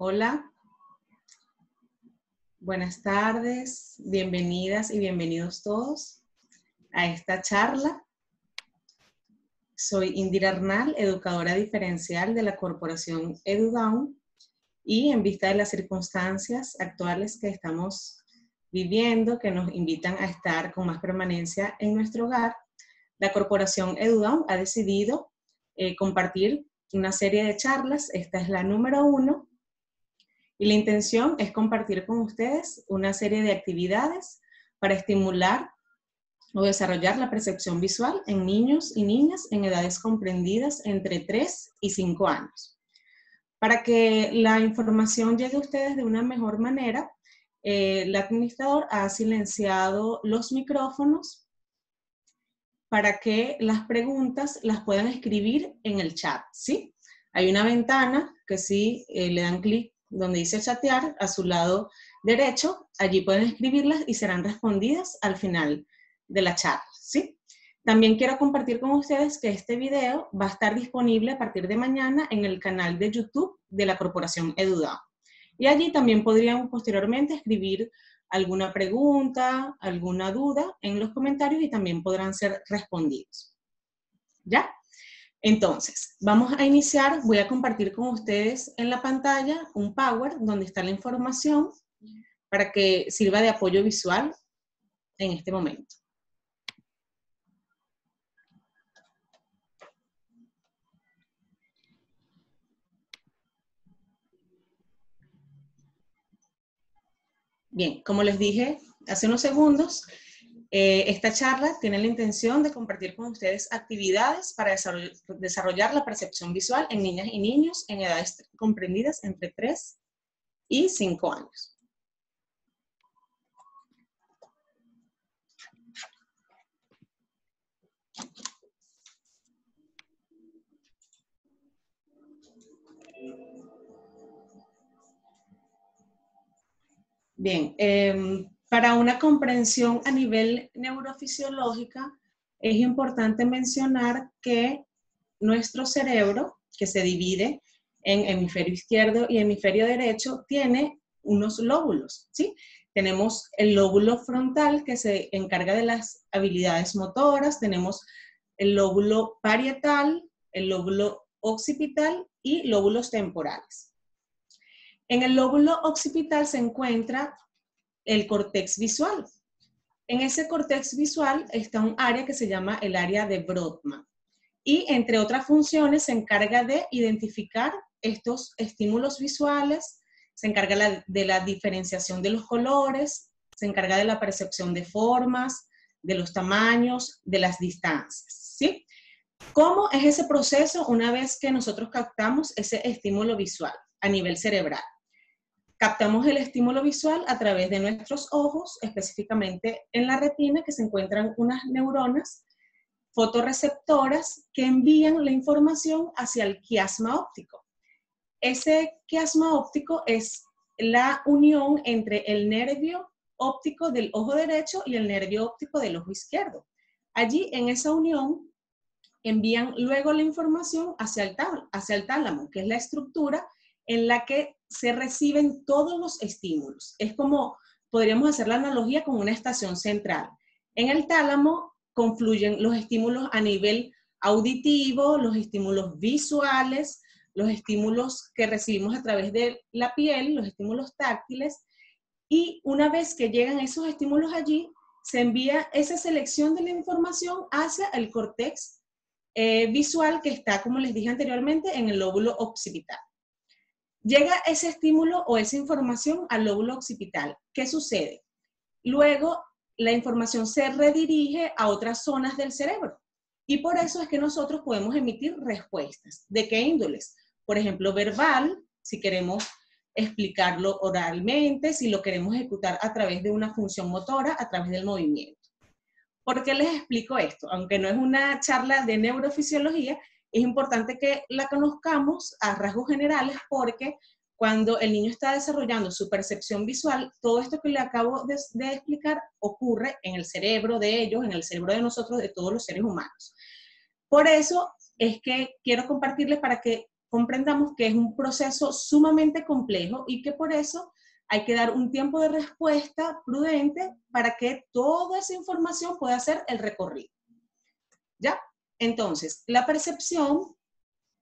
Hola. Buenas tardes, bienvenidas y bienvenidos todos a esta charla. Soy Indira Arnal, educadora diferencial de la corporación EduDown y en vista de las circunstancias actuales que estamos viviendo, que nos invitan a estar con más permanencia en nuestro hogar, la corporación EduDown ha decidido eh, compartir una serie de charlas. Esta es la número uno. Y la intención es compartir con ustedes una serie de actividades para estimular o desarrollar la percepción visual en niños y niñas en edades comprendidas entre 3 y 5 años. Para que la información llegue a ustedes de una mejor manera, eh, el administrador ha silenciado los micrófonos para que las preguntas las puedan escribir en el chat, ¿sí? Hay una ventana que si eh, le dan clic donde dice chatear, a su lado derecho, allí pueden escribirlas y serán respondidas al final de la charla, ¿sí? También quiero compartir con ustedes que este video va a estar disponible a partir de mañana en el canal de YouTube de la Corporación EduDA. Y allí también podrían posteriormente escribir alguna pregunta, alguna duda en los comentarios y también podrán ser respondidos. ¿Ya? Entonces, vamos a iniciar. Voy a compartir con ustedes en la pantalla un Power donde está la información para que sirva de apoyo visual en este momento. Bien, como les dije hace unos segundos, eh, esta charla tiene la intención de compartir con ustedes actividades para desarrollar la percepción visual en niñas y niños en edades comprendidas entre 3 y 5 años. Bien, em, para una comprensión a nivel neurofisiológica, es importante mencionar que nuestro cerebro, que se divide en hemisferio izquierdo y hemisferio derecho, tiene unos lóbulos, ¿sí? Tenemos el lóbulo frontal que se encarga de las habilidades motoras, tenemos el lóbulo parietal, el lóbulo occipital y lóbulos temporales. En el lóbulo occipital se encuentra el cortex visual. En ese cortex visual está un área que se llama el área de Brodmann. Y entre otras funciones se encarga de identificar estos estímulos visuales, se encarga de la diferenciación de los colores, se encarga de la percepción de formas, de los tamaños, de las distancias. ¿sí? ¿Cómo es ese proceso una vez que nosotros captamos ese estímulo visual a nivel cerebral? Captamos el estímulo visual a través de nuestros ojos, específicamente en la retina, que se encuentran unas neuronas fotorreceptoras que envían la información hacia el quiasma óptico. Ese quiasma óptico es la unión entre el nervio óptico del ojo derecho y el nervio óptico del ojo izquierdo. Allí, en esa unión, envían luego la información hacia el, hacia el tálamo, que es la estructura en la que se reciben todos los estímulos. Es como, podríamos hacer la analogía con una estación central. En el tálamo confluyen los estímulos a nivel auditivo, los estímulos visuales, los estímulos que recibimos a través de la piel, los estímulos táctiles, y una vez que llegan esos estímulos allí, se envía esa selección de la información hacia el cortex eh, visual que está, como les dije anteriormente, en el lóbulo occipital. Llega ese estímulo o esa información al lóbulo occipital. ¿Qué sucede? Luego, la información se redirige a otras zonas del cerebro. Y por eso es que nosotros podemos emitir respuestas. ¿De qué índoles? Por ejemplo, verbal, si queremos explicarlo oralmente, si lo queremos ejecutar a través de una función motora, a través del movimiento. ¿Por qué les explico esto? Aunque no es una charla de neurofisiología, es importante que la conozcamos a rasgos generales porque cuando el niño está desarrollando su percepción visual, todo esto que le acabo de, explicar ocurre en el cerebro de ellos, en el cerebro de nosotros, de todos los seres humanos. Por eso es que quiero compartirles para que comprendamos que es un proceso sumamente complejo y que por eso hay que dar un tiempo de respuesta prudente para que toda esa información pueda hacer el recorrido. ¿Ya? Entonces, la percepción,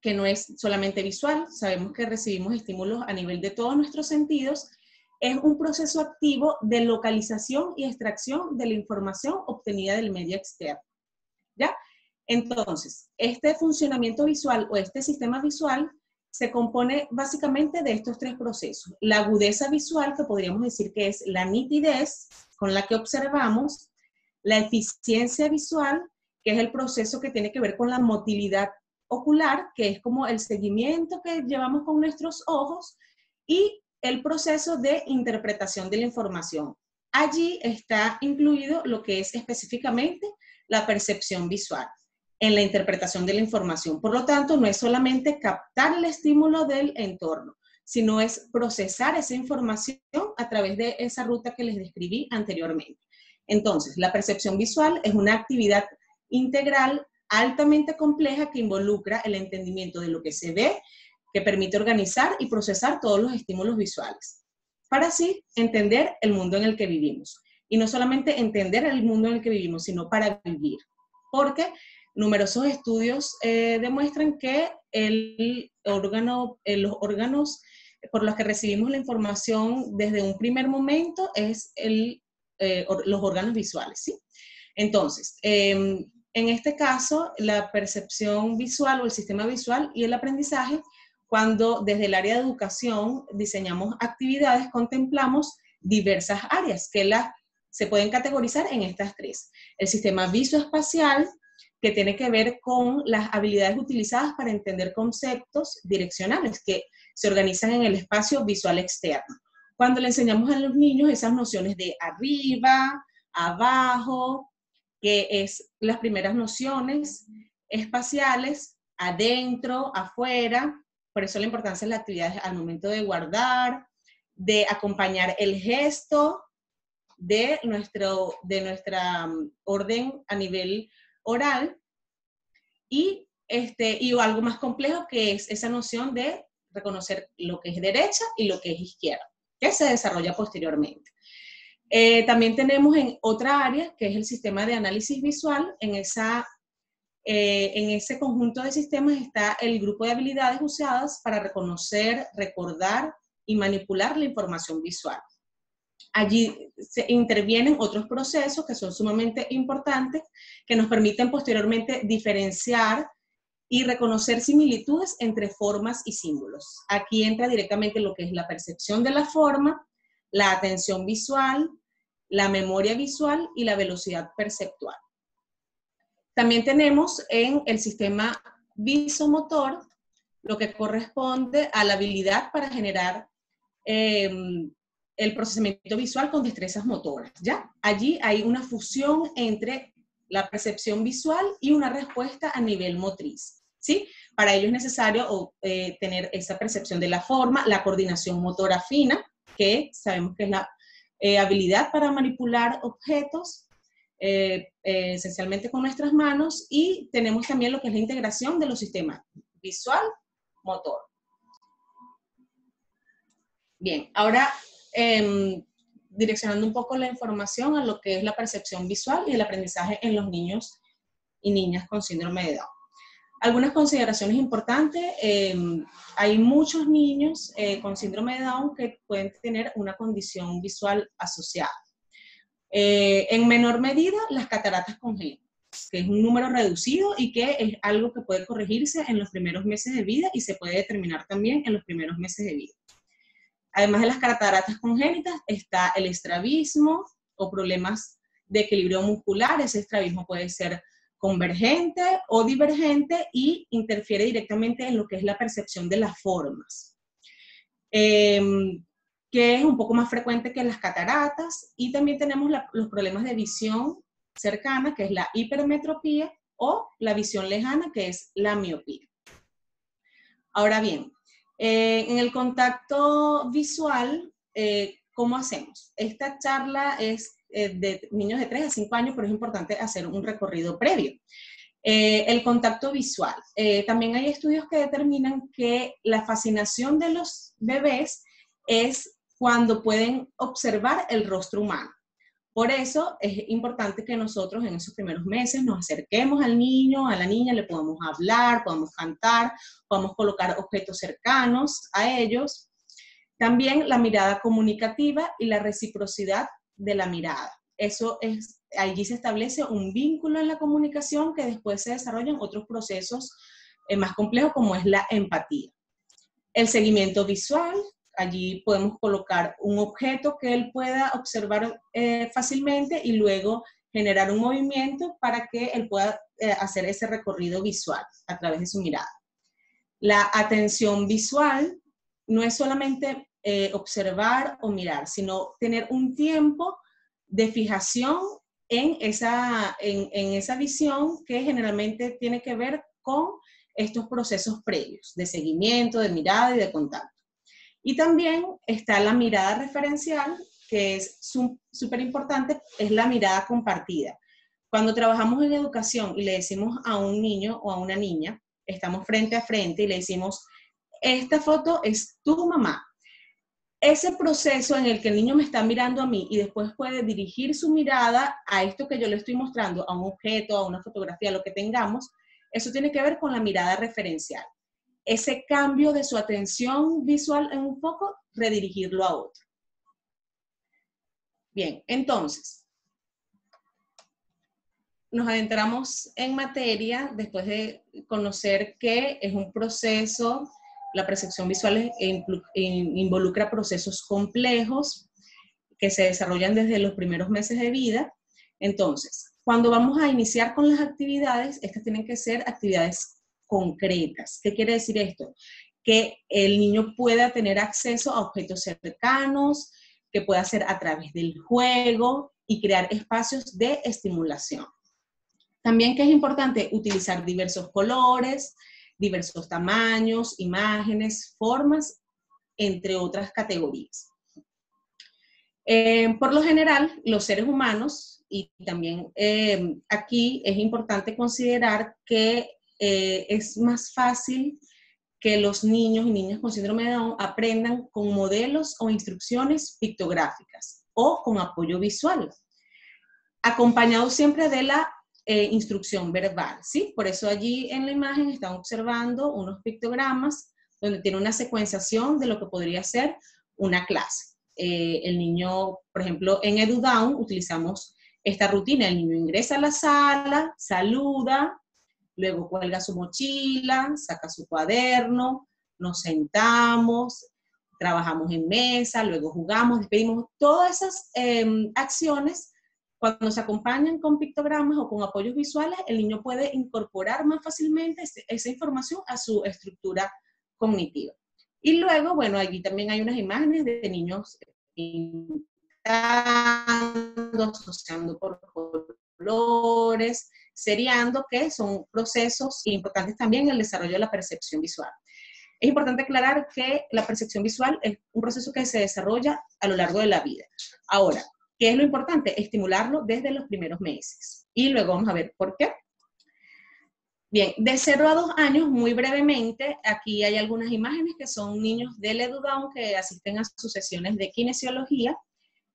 que no es solamente visual, sabemos que recibimos estímulos a nivel de todos nuestros sentidos, es un proceso activo de localización y extracción de la información obtenida del medio externo. ¿Ya? Entonces, este funcionamiento visual o este sistema visual se compone básicamente de estos tres procesos. La agudeza visual, que podríamos decir que es la nitidez con la que observamos, la eficiencia visual, que es el proceso que tiene que ver con la motilidad ocular, que es como el seguimiento que llevamos con nuestros ojos, y el proceso de interpretación de la información. Allí está incluido lo que es específicamente la percepción visual en la interpretación de la información. Por lo tanto, no es solamente captar el estímulo del entorno, sino es procesar esa información a través de esa ruta que les describí anteriormente. Entonces, la percepción visual es una actividad integral altamente compleja que involucra el entendimiento de lo que se ve, que permite organizar y procesar todos los estímulos visuales, para así entender el mundo en el que vivimos. Y no solamente entender el mundo en el que vivimos, sino para vivir. Porque numerosos estudios eh, demuestran que el órgano, eh, los órganos por los que recibimos la información desde un primer momento es el, eh, los órganos visuales, ¿sí? Entonces, em, en este caso, la percepción visual o el sistema visual y el aprendizaje, cuando desde el área de educación diseñamos actividades, contemplamos diversas áreas que la, se pueden categorizar en estas tres. El sistema visoespacial, que tiene que ver con las habilidades utilizadas para entender conceptos direccionales que se organizan en el espacio visual externo. Cuando le enseñamos a los niños esas nociones de arriba, abajo, que es las primeras nociones espaciales, adentro, afuera, por eso la importancia de las actividades al momento de guardar, de acompañar el gesto de, nuestro, de nuestra mm, orden a nivel oral y, este, y algo más complejo que es esa noción de reconocer lo que es derecha y lo que es izquierda, que se desarrolla posteriormente. Eh, también tenemos en otra área, que es el sistema de análisis visual. En, esa, eh, en ese conjunto de sistemas está el grupo de habilidades usadas para reconocer, recordar y manipular la información visual. Allí se intervienen otros procesos que son sumamente importantes, que nos permiten posteriormente diferenciar y reconocer similitudes entre formas y símbolos. Aquí entra directamente lo que es la percepción de la forma, la atención visual, la memoria visual y la velocidad perceptual. También tenemos en el sistema visomotor lo que corresponde a la habilidad para generar em, el procesamiento visual con destrezas motoras, ¿ya? Allí hay una fusión entre la percepción visual y una respuesta a nivel motriz, ¿sí? Para ello es necesario eh, tener esa percepción de la forma, la coordinación motora fina, que sabemos que es la eh, habilidad para manipular objetos, eh, esencialmente con nuestras manos, y tenemos también lo que es la integración de los sistemas visual, motor. Bien, ahora Em, direccionando un poco la información a lo que es la percepción visual y el aprendizaje en los niños y niñas con síndrome de Down. Algunas consideraciones importantes, em, hay muchos niños eh, con síndrome de Down que pueden tener una condición visual asociada. Eh, en menor medida, las cataratas congénitas, que es un número reducido y que es algo que puede corregirse en los primeros meses de vida y se puede determinar también en los primeros meses de vida. Además de las cataratas congénitas, está el estrabismo o problemas de equilibrio muscular. Ese estrabismo puede ser convergente o divergente y interfiere directamente en lo que es la percepción de las formas, em, que es un poco más frecuente que las cataratas. Y también tenemos los problemas de visión cercana, que es la hipermetropía, o la visión lejana, que es la miopía. Ahora bien, eh, en el contacto visual, eh, ¿cómo hacemos? Esta charla es eh, de niños de 3 a 5 años, pero es importante hacer un recorrido previo. Eh, el contacto visual. Eh, también hay estudios que determinan que la fascinación de los bebés es cuando pueden observar el rostro humano. Por eso es importante que nosotros en esos primeros meses nos acerquemos al niño, a la niña, le podamos hablar, podamos cantar, podamos colocar objetos cercanos a ellos. También la mirada comunicativa y la reciprocidad de la mirada. Eso es, allí se establece un vínculo en la comunicación que después se desarrollan otros procesos eh, más complejos como es la empatía. El seguimiento visual, allí podemos colocar un objeto que él pueda observar eh, fácilmente y luego generar un movimiento para que él pueda eh, hacer ese recorrido visual a través de su mirada. La atención visual no es solamente eh, observar o mirar, sino tener un tiempo de fijación en esa, en esa visión que generalmente tiene que ver con estos procesos previos de seguimiento, de mirada y de contacto. Y también está la mirada referencial, que es súper importante, es la mirada compartida. Cuando trabajamos en educación y le decimos a un niño o a una niña, estamos frente a frente y le decimos, esta foto es tu mamá. Ese proceso en el que el niño me está mirando a mí y después puede dirigir su mirada a esto que yo le estoy mostrando, a un objeto, a una fotografía, lo que tengamos, eso tiene que ver con la mirada referencial ese cambio de su atención visual en un foco, redirigirlo a otro. Bien, entonces, nos adentramos en materia después de conocer que es un proceso, la percepción visual involucra procesos complejos que se desarrollan desde los primeros meses de vida. Entonces, cuando vamos a iniciar con las actividades, estas tienen que ser actividades concretas. ¿Qué quiere decir esto? Que el niño pueda tener acceso a objetos cercanos, que pueda ser a través del juego y crear espacios de estimulación. También que es importante utilizar diversos colores, diversos tamaños, imágenes, formas, entre otras categorías. Eh, por lo general, los seres humanos, y también eh, aquí es importante considerar que eh, es más fácil que los niños y niñas con síndrome de Down aprendan con modelos o instrucciones pictográficas o con apoyo visual, acompañado siempre de la eh, instrucción verbal, ¿sí? Por eso allí en la imagen están observando unos pictogramas donde tiene una secuenciación de lo que podría ser una clase. Eh, el niño, por ejemplo, en EduDown utilizamos esta rutina, el niño ingresa a la sala, saluda, luego cuelga su mochila, saca su cuaderno, nos sentamos, trabajamos en mesa, luego jugamos, despedimos. Todas esas em, acciones, cuando se acompañan con pictogramas o con apoyos visuales, el niño puede incorporar más fácilmente esa información a su estructura cognitiva. Y luego, bueno, allí también hay unas imágenes de niños pintando, asociando por colores, seriando, que son procesos importantes también en el desarrollo de la percepción visual. Es importante aclarar que la percepción visual es un proceso que se desarrolla a lo largo de la vida. Ahora, ¿qué es lo importante? Estimularlo desde los primeros meses. Y luego vamos a ver por qué. Bien, de 0 a 2 años, muy brevemente, aquí hay algunas imágenes que son niños del EduDown que asisten a sus sesiones de kinesiología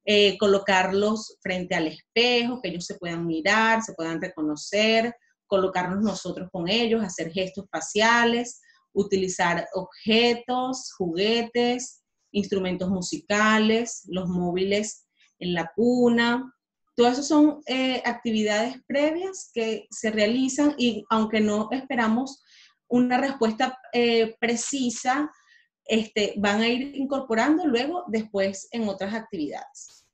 eh, colocarlos frente al espejo, que ellos se puedan mirar, se puedan reconocer, colocarnos nosotros con ellos, hacer gestos faciales, utilizar objetos, juguetes, instrumentos musicales, los móviles en la cuna. Todo eso son eh, actividades previas que se realizan y aunque no esperamos una respuesta eh, precisa, este, van a ir incorporando luego después en otras actividades.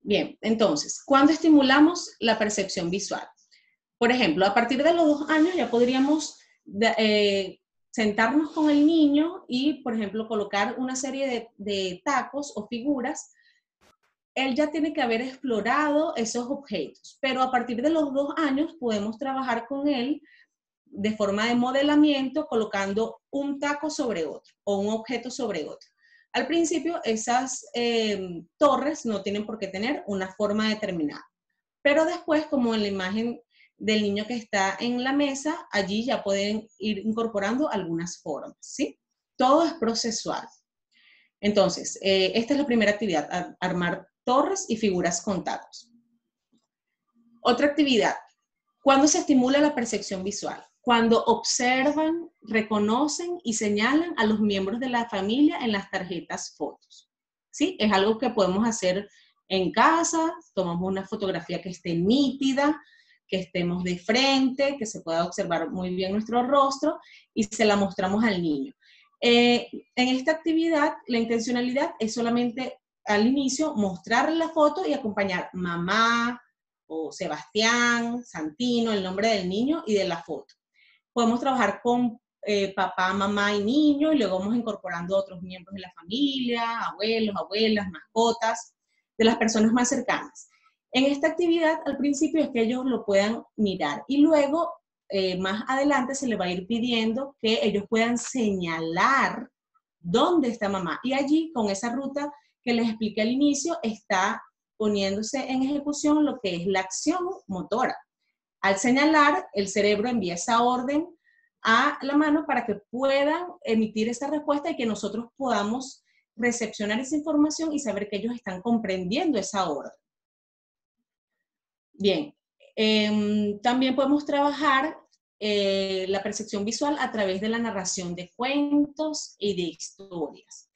Bien, entonces, ¿cuándo estimulamos la percepción visual? Por ejemplo, a partir de los dos años ya podríamos eh, sentarnos con el niño y, por ejemplo, colocar una serie de tacos o figuras él ya tiene que haber explorado esos objetos, pero a partir de los dos años podemos trabajar con él de forma de modelamiento colocando un taco sobre otro o un objeto sobre otro. Al principio esas eh, torres no tienen por qué tener una forma determinada, pero después, como en la imagen del niño que está en la mesa, allí ya pueden ir incorporando algunas formas, ¿sí? Todo es procesual. Entonces, eh, esta es la primera actividad, armar torres y figuras con tacos. Otra actividad, cuando se estimula la percepción visual, cuando observan, reconocen y señalan a los miembros de la familia en las tarjetas fotos. ¿Sí? Es algo que podemos hacer en casa, tomamos una fotografía que esté nítida, que estemos de frente, que se pueda observar muy bien nuestro rostro y se la mostramos al niño. Eh, en esta actividad, la intencionalidad es solamente al inicio mostrar la foto y acompañar mamá o Sebastián, Santino, el nombre del niño y de la foto. Podemos trabajar con eh, papá, mamá y niño y luego vamos incorporando otros miembros de la familia, abuelos, abuelas, mascotas de las personas más cercanas. En esta actividad, al principio es que ellos lo puedan mirar y luego, eh, más adelante, se les va a ir pidiendo que ellos puedan señalar dónde está mamá. Y allí, con esa ruta que les expliqué al inicio, está poniéndose en ejecución lo que es la acción motora. Al señalar, el cerebro envía esa orden a la mano para que puedan emitir esa respuesta y que nosotros podamos recepcionar esa información y saber que ellos están comprendiendo esa orden. Bien, em, también podemos trabajar eh, la percepción visual a través de la narración de cuentos y de historias.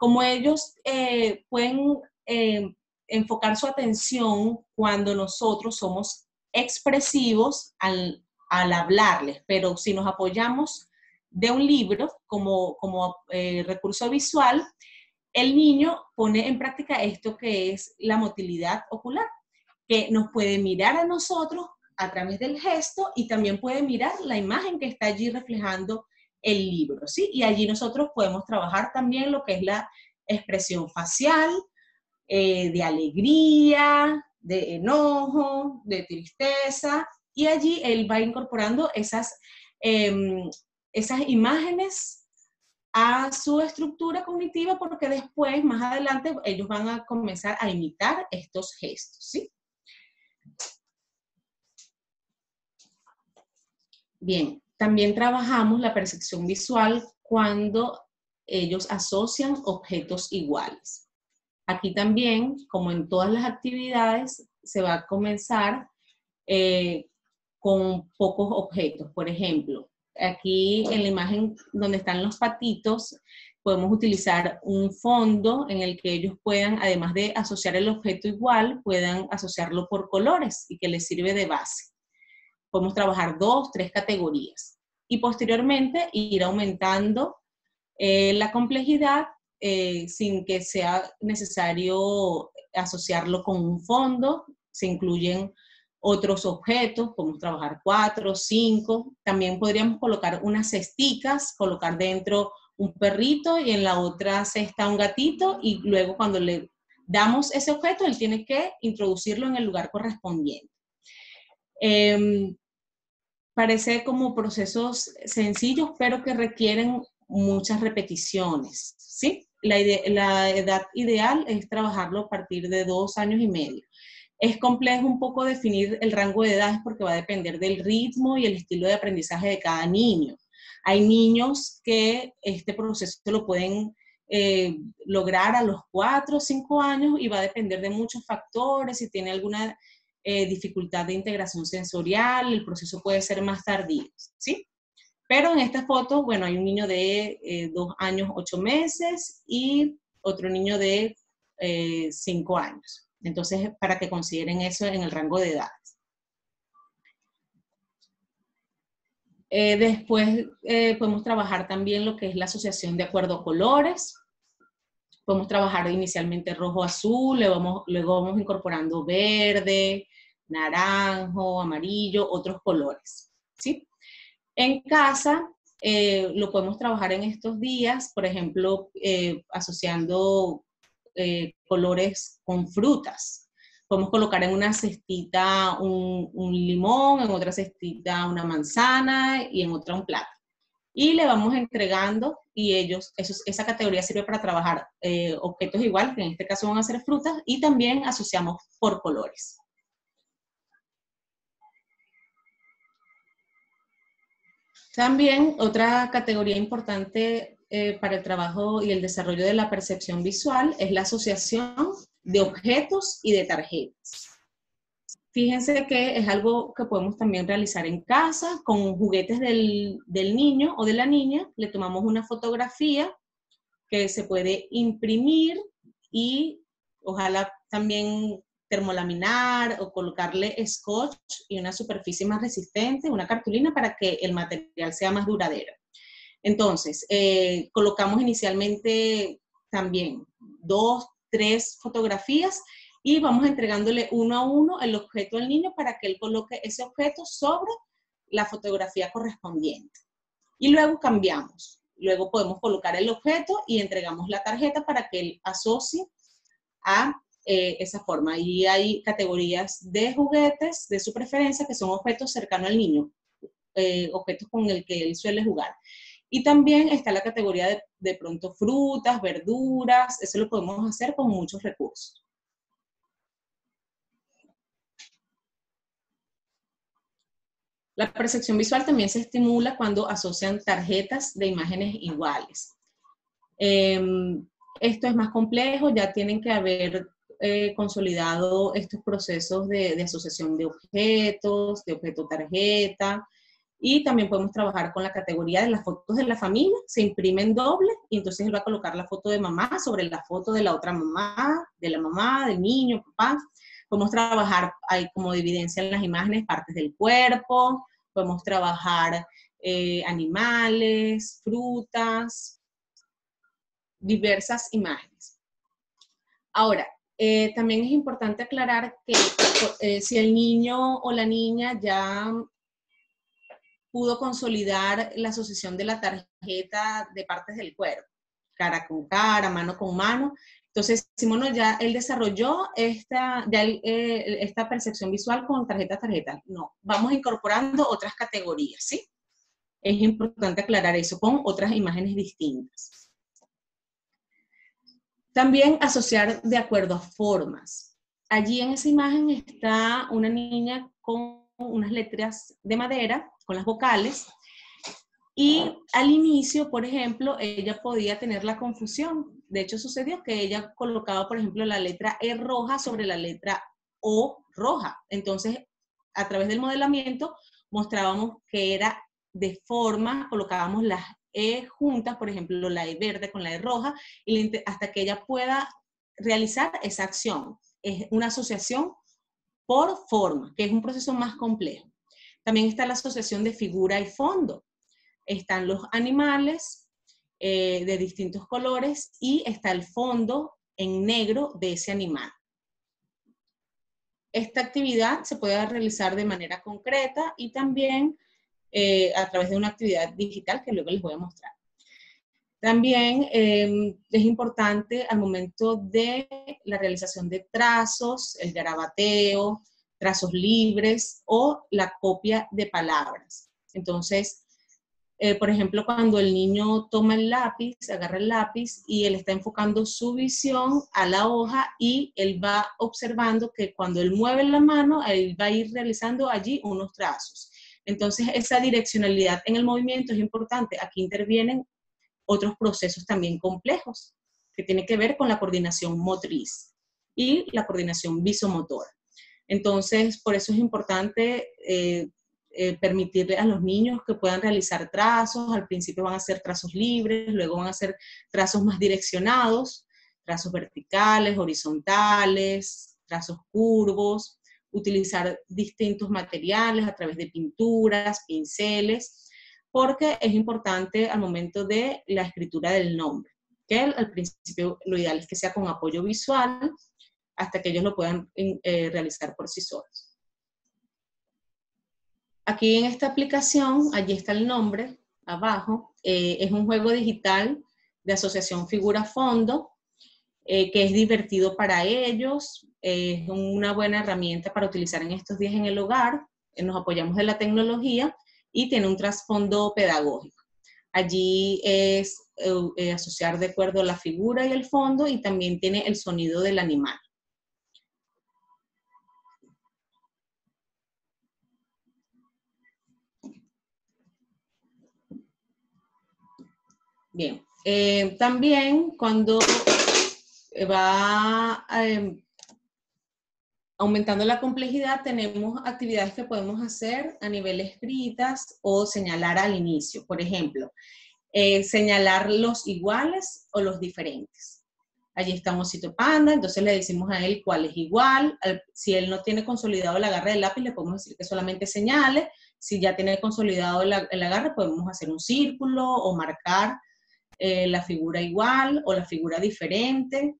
Como ellos eh, pueden eh, enfocar su atención cuando nosotros somos expresivos al, hablarles, pero si nos apoyamos de un libro como, como recurso visual, el niño pone en práctica esto que es la motilidad ocular, que nos puede mirar a nosotros a través del gesto y también puede mirar la imagen que está allí reflejando el libro, ¿sí? Y allí nosotros podemos trabajar también lo que es la expresión facial, eh, de alegría, de enojo, de tristeza, y allí él va incorporando esas, em, esas imágenes a su estructura cognitiva porque después, más adelante, ellos van a comenzar a imitar estos gestos, ¿sí? Bien, también trabajamos la percepción visual cuando ellos asocian objetos iguales. Aquí también, como en todas las actividades, se va a comenzar eh, con pocos objetos. Por ejemplo, aquí en la imagen donde están los patitos, podemos utilizar un fondo en el que ellos puedan, además de asociar el objeto igual, puedan asociarlo por colores y que les sirve de base. Podemos trabajar dos, tres categorías y posteriormente ir aumentando eh, la complejidad eh, sin que sea necesario asociarlo con un fondo. Se incluyen otros objetos, podemos trabajar cuatro, cinco. También podríamos colocar unas cesticas, colocar dentro un perrito y en la otra cesta un gatito y luego cuando le damos ese objeto, él tiene que introducirlo en el lugar correspondiente. Em, parece como procesos sencillos, pero que requieren muchas repeticiones, ¿sí? La, la edad ideal es trabajarlo a partir de dos años y medio. Es complejo un poco definir el rango de edades porque va a depender del ritmo y el estilo de aprendizaje de cada niño. Hay niños que este proceso lo pueden eh, lograr a los 4 o 5 años y va a depender de muchos factores, si tiene alguna eh, dificultad de integración sensorial, el proceso puede ser más tardío, ¿sí? Pero en esta foto, bueno, hay un niño de 2 eh, años, 8 meses y otro niño de 5 años. Entonces, para que consideren eso en el rango de edades. Eh, después eh, podemos trabajar también lo que es la asociación de acuerdo a colores. Podemos trabajar inicialmente rojo-azul, luego, luego vamos incorporando verde, naranjo, amarillo, otros colores. ¿sí? En casa eh, lo podemos trabajar en estos días, por ejemplo, asociando eh, colores con frutas. Podemos colocar en una cestita un, limón, en otra cestita una manzana y en otra un plátano. Y le vamos entregando y ellos, esa categoría sirve para trabajar eh, objetos iguales, que en este caso van a ser frutas, y también asociamos por colores. También otra categoría importante eh, para el trabajo y el desarrollo de la percepción visual es la asociación de objetos y de tarjetas. Fíjense que es algo que podemos también realizar en casa con juguetes del, del niño o de la niña. Le tomamos una fotografía que se puede imprimir y ojalá también termolaminar o colocarle scotch y una superficie más resistente, una cartulina para que el material sea más duradero. Entonces, eh, colocamos inicialmente también dos, tres fotografías y vamos entregándole uno a uno el objeto al niño para que él coloque ese objeto sobre la fotografía correspondiente. Y luego cambiamos. Luego podemos colocar el objeto y entregamos la tarjeta para que él asocie a eh, esa forma. Y hay categorías de juguetes de su preferencia que son objetos cercanos al niño, eh, objetos con el que él suele jugar. Y también está la categoría de, de pronto frutas, verduras, eso lo podemos hacer con muchos recursos. La percepción visual también se estimula cuando asocian tarjetas de imágenes iguales. Em, esto es más complejo, ya tienen que haber eh, consolidado estos procesos de, asociación de objetos, de objeto tarjeta, y también podemos trabajar con la categoría de las fotos de la familia, se imprimen doble y entonces él va a colocar la foto de mamá sobre la foto de la otra mamá, de la mamá, del niño, papá. Podemos trabajar ahí como evidencia en las imágenes partes del cuerpo, podemos trabajar eh, animales, frutas, diversas imágenes. Ahora, eh, también es importante aclarar que eh, si el niño o la niña ya pudo consolidar la asociación de la tarjeta de partes del cuerpo, cara con cara, mano con mano, entonces, Simón ya él desarrolló esta, eh, esta percepción visual con tarjeta a tarjeta. No, vamos incorporando otras categorías, ¿sí? Es importante aclarar eso con otras imágenes distintas. También asociar de acuerdo a formas. Allí en esa imagen está una niña con unas letras de madera, con las vocales, y al inicio, por ejemplo, ella podía tener la confusión. De hecho, sucedió que ella colocaba, por ejemplo, la letra E roja sobre la letra O roja. Entonces, a través del modelamiento, mostrábamos que era de forma, colocábamos las e juntas, por ejemplo, la E verde con la E roja, hasta que ella pueda realizar esa acción. Es una asociación por forma, que es un proceso más complejo. También está la asociación de figura y fondo. Están los animales eh, de distintos colores y está el fondo en negro de ese animal. Esta actividad se puede realizar de manera concreta y también eh, a través de una actividad digital que luego les voy a mostrar. También em, es importante al momento de la realización de trazos, el garabateo, trazos libres o la copia de palabras. Entonces, eh, por ejemplo, cuando el niño toma el lápiz, agarra el lápiz y él está enfocando su visión a la hoja y él va observando que cuando él mueve la mano, él va a ir realizando allí unos trazos. Entonces, esa direccionalidad en el movimiento es importante. Aquí intervienen otros procesos también complejos que tienen que ver con la coordinación motriz y la coordinación visomotora. Entonces, por eso es importante eh, eh, permitirle a los niños que puedan realizar trazos. Al principio van a ser trazos libres, luego van a ser trazos más direccionados, trazos verticales, horizontales, trazos curvos, utilizar distintos materiales a través de pinturas, pinceles, porque es importante al momento de la escritura del nombre, que al principio lo ideal es que sea con apoyo visual hasta que ellos lo puedan eh, realizar por sí solos. Aquí en esta aplicación, allí está el nombre, abajo, eh, es un juego digital de asociación figura-fondo, eh, que es divertido para ellos, es una buena herramienta para utilizar en estos días en el hogar, nos apoyamos de la tecnología y tiene un trasfondo pedagógico. Allí es asociar de acuerdo la figura y el fondo y también tiene el sonido del animal. Bien, eh, también cuando va em, aumentando la complejidad, tenemos actividades que podemos hacer a nivel escritas o señalar al inicio. Por ejemplo, eh, señalar los iguales o los diferentes. Allí está un osito panda, entonces le decimos a él cuál es igual. Si él no tiene consolidado el agarre del lápiz, le podemos decir que solamente señale. Si ya tiene consolidado el, agarre, podemos hacer un círculo o marcar eh, la figura igual o la figura diferente.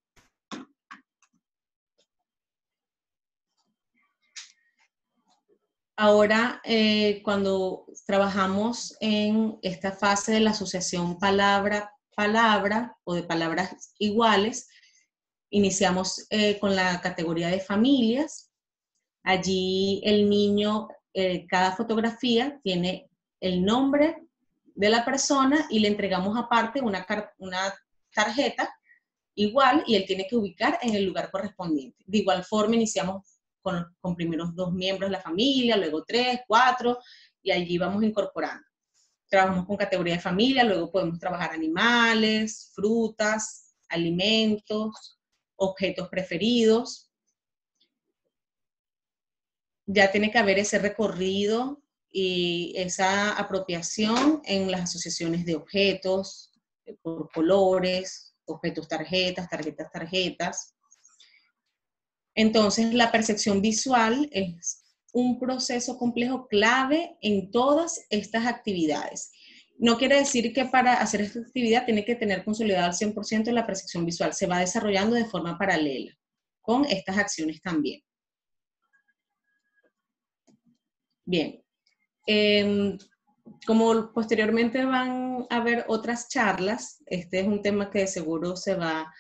Ahora, eh, cuando trabajamos en esta fase de la asociación palabra-palabra o de palabras iguales, iniciamos eh, con la categoría de familias. Allí el niño, cada fotografía tiene el nombre de la persona y le entregamos aparte una, una tarjeta igual y él tiene que ubicar en el lugar correspondiente. De igual forma iniciamos con, con primeros dos miembros de la familia, luego tres, cuatro, y allí vamos incorporando. Trabajamos con categoría de familia, luego podemos trabajar animales, frutas, alimentos, objetos preferidos. Ya tiene que haber ese recorrido y esa apropiación en las asociaciones de objetos, por colores, objetos tarjetas, tarjetas tarjetas. Entonces, la percepción visual es un proceso complejo clave en todas estas actividades. No quiere decir que para hacer esta actividad tiene que tener consolidada al 100% la percepción visual. Se va desarrollando de forma paralela con estas acciones también. Bien. Em, como posteriormente van a haber otras charlas, este es un tema que seguro se va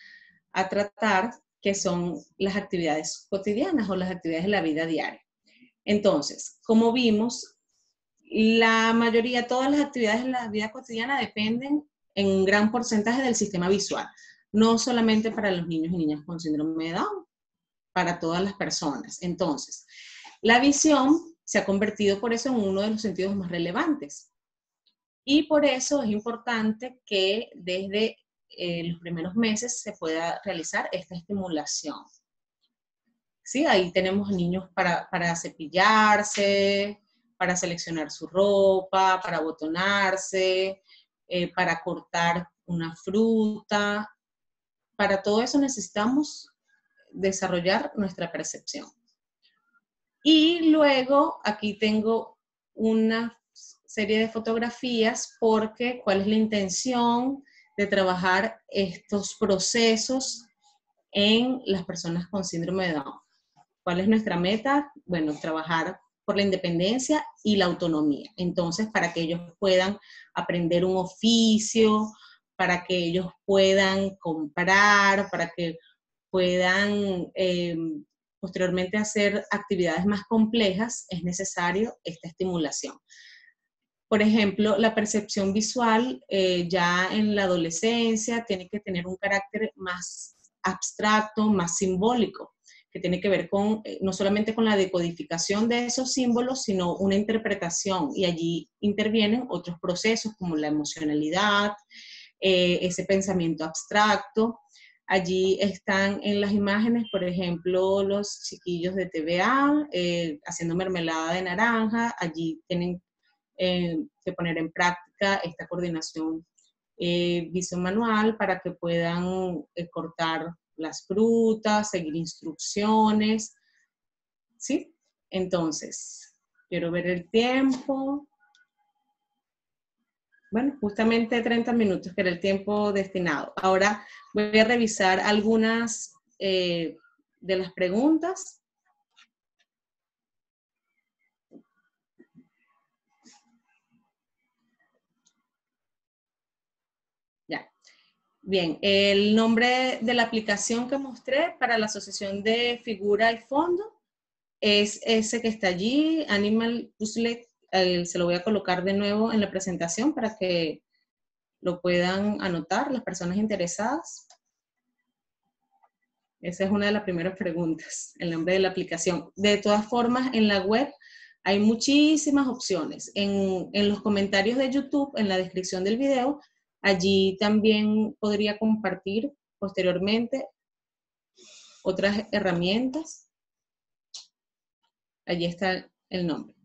a tratar, que son las actividades cotidianas o las actividades de la vida diaria. Entonces, como vimos, la mayoría, todas las actividades de la vida cotidiana dependen en gran porcentaje del sistema visual, no solamente para los niños y niñas con síndrome de Down, para todas las personas. Entonces, la visión se ha convertido por eso en uno de los sentidos más relevantes. Y por eso es importante que desde en los primeros meses se pueda realizar esta estimulación. ¿Sí? Ahí tenemos niños para, para cepillarse, para seleccionar su ropa, para botonarse, eh, para cortar una fruta. Para todo eso necesitamos desarrollar nuestra percepción. Y luego aquí tengo una serie de fotografías porque cuál es la intención de trabajar estos procesos en las personas con síndrome de Down. ¿Cuál es nuestra meta? Bueno, trabajar por la independencia y la autonomía. Entonces, para que ellos puedan aprender un oficio, para que ellos puedan comprar, para que puedan eh, posteriormente hacer actividades más complejas, es necesario esta estimulación. Por ejemplo, la percepción visual eh, ya en la adolescencia tiene que tener un carácter más abstracto, más simbólico, que tiene que ver con eh, no solamente con la decodificación de esos símbolos, sino una interpretación. Y allí intervienen otros procesos como la emocionalidad, eh, ese pensamiento abstracto. Allí están en las imágenes, por ejemplo, los chiquillos de TVA haciendo mermelada de naranja. Allí tienen eh, que poner en práctica esta coordinación eh, manual para que puedan eh, cortar las frutas, seguir instrucciones, ¿sí? Entonces, quiero ver el tiempo. Bueno, justamente 30 minutos, que era el tiempo destinado. Ahora voy a revisar algunas eh, de las preguntas Bien, el nombre de la aplicación que mostré para la asociación de figura y fondo es ese que está allí, Animal Puzzle. Se lo voy a colocar de nuevo en la presentación para que lo puedan anotar las personas interesadas. Esa es una de las primeras preguntas, el nombre de la aplicación. De todas formas, en la web hay muchísimas opciones. En, en los comentarios de YouTube, en la descripción del video, Allí también podría compartir posteriormente otras herramientas. Allí está el nombre.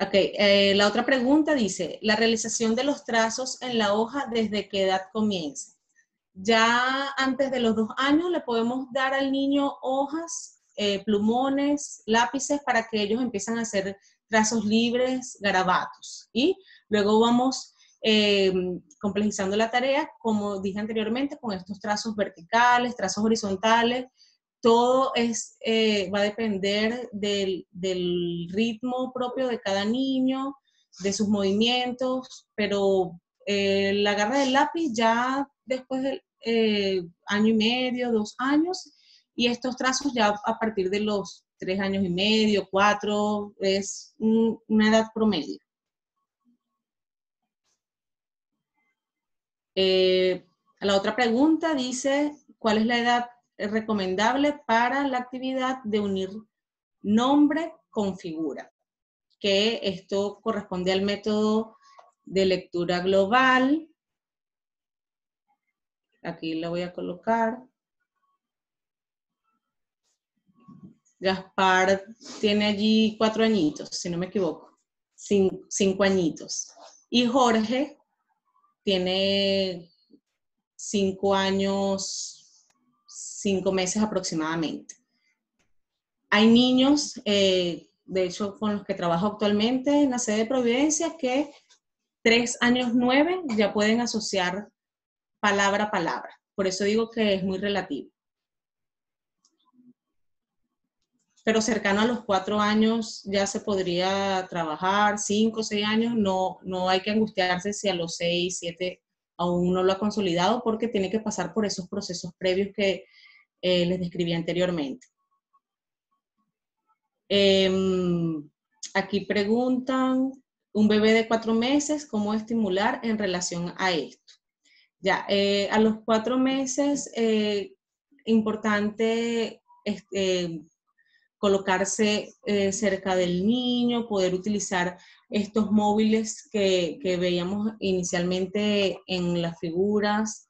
Ok, eh, la otra pregunta dice, la realización de los trazos en la hoja, ¿desde qué edad comienza? Ya antes de los dos años le podemos dar al niño hojas, eh, plumones, lápices para que ellos empiecen a hacer trazos libres, garabatos. Y luego vamos eh, complejizando la tarea, como dije anteriormente, con estos trazos verticales, trazos horizontales, todo es, eh, va a depender del, ritmo propio de cada niño, de sus movimientos, pero eh, la garra del lápiz ya después del eh, año y medio, dos años, y estos trazos ya a partir de los tres años y medio, cuatro, es una edad promedio. la otra pregunta dice, ¿cuál es la edad recomendable para la actividad de unir nombre con figura, que esto corresponde al método de lectura global. Aquí la voy a colocar. Gaspar tiene allí cuatro añitos, si no me equivoco, cinco añitos. Y Jorge tiene cinco años cinco meses aproximadamente. Hay niños, eh, de hecho, con los que trabajo actualmente en la sede de Providencia, que tres años nueve ya pueden asociar palabra a palabra. Por eso digo que es muy relativo. Pero cercano a los cuatro años ya se podría trabajar, cinco o seis años, no, no hay que angustiarse si a los seis, siete aún no lo ha consolidado porque tiene que pasar por esos procesos previos que eh, les describí anteriormente. Em, aquí preguntan, un bebé de cuatro meses, ¿cómo estimular en relación a esto? Ya, eh, a los cuatro meses, eh, importante este, colocarse cerca del niño, poder utilizar estos móviles que, que veíamos inicialmente en las figuras,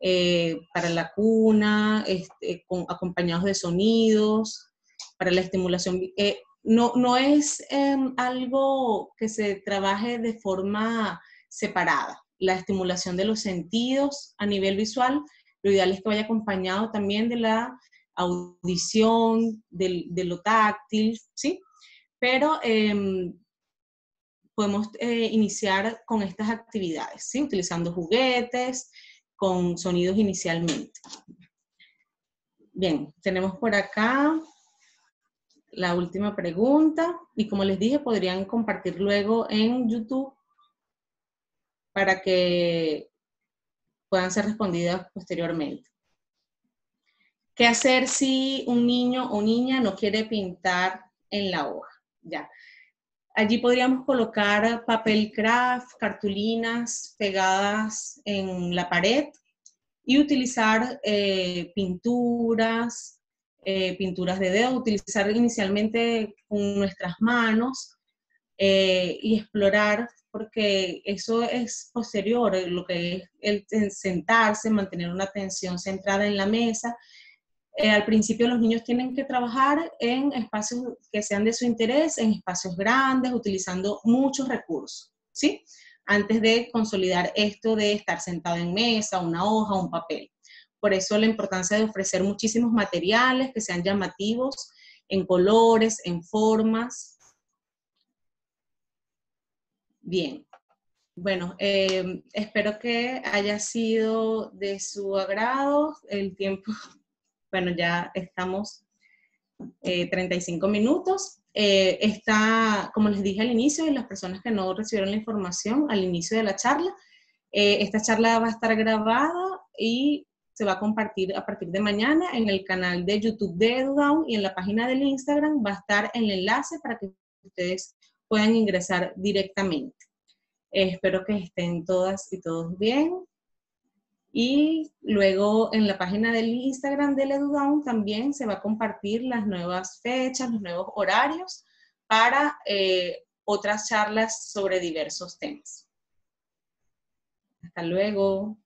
eh, para la cuna, este, acompañados de sonidos, para la estimulación. Eh, no, no es em, algo que se trabaje de forma separada. La estimulación de los sentidos a nivel visual, lo ideal es que vaya acompañado también de la audición, de, lo táctil, ¿sí? Pero em, podemos eh, iniciar con estas actividades, ¿sí? Utilizando juguetes, con sonidos inicialmente. Bien, tenemos por acá la última pregunta y como les dije, podrían compartir luego en YouTube para que puedan ser respondidas posteriormente. ¿Qué hacer si un niño o niña no quiere pintar en la hoja? Ya. Allí podríamos colocar papel craft, cartulinas pegadas en la pared y utilizar eh, pinturas, eh, pinturas de dedo, utilizar inicialmente con nuestras manos eh, y explorar, porque eso es posterior, lo que es el sentarse, mantener una atención centrada en la mesa eh, al principio los niños tienen que trabajar en espacios que sean de su interés, en espacios grandes, utilizando muchos recursos, ¿sí? Antes de consolidar esto de estar sentado en mesa, una hoja, un papel. Por eso la importancia de ofrecer muchísimos materiales que sean llamativos en colores, en formas. Bien. Bueno, eh, espero que haya sido de su agrado. El tiempo bueno, ya estamos 35 eh, minutos. Eh, está, como les dije al inicio, y las personas que no recibieron la información al inicio de la charla, eh, esta charla va a estar grabada y se va a compartir a partir de mañana en el canal de YouTube de EduDown y en la página del Instagram va a estar el enlace para que ustedes puedan ingresar directamente. espero que estén todas y todos bien. Y luego en la página del Instagram del EduDown también se va a compartir las nuevas fechas, los nuevos horarios para eh, otras charlas sobre diversos temas. Hasta luego.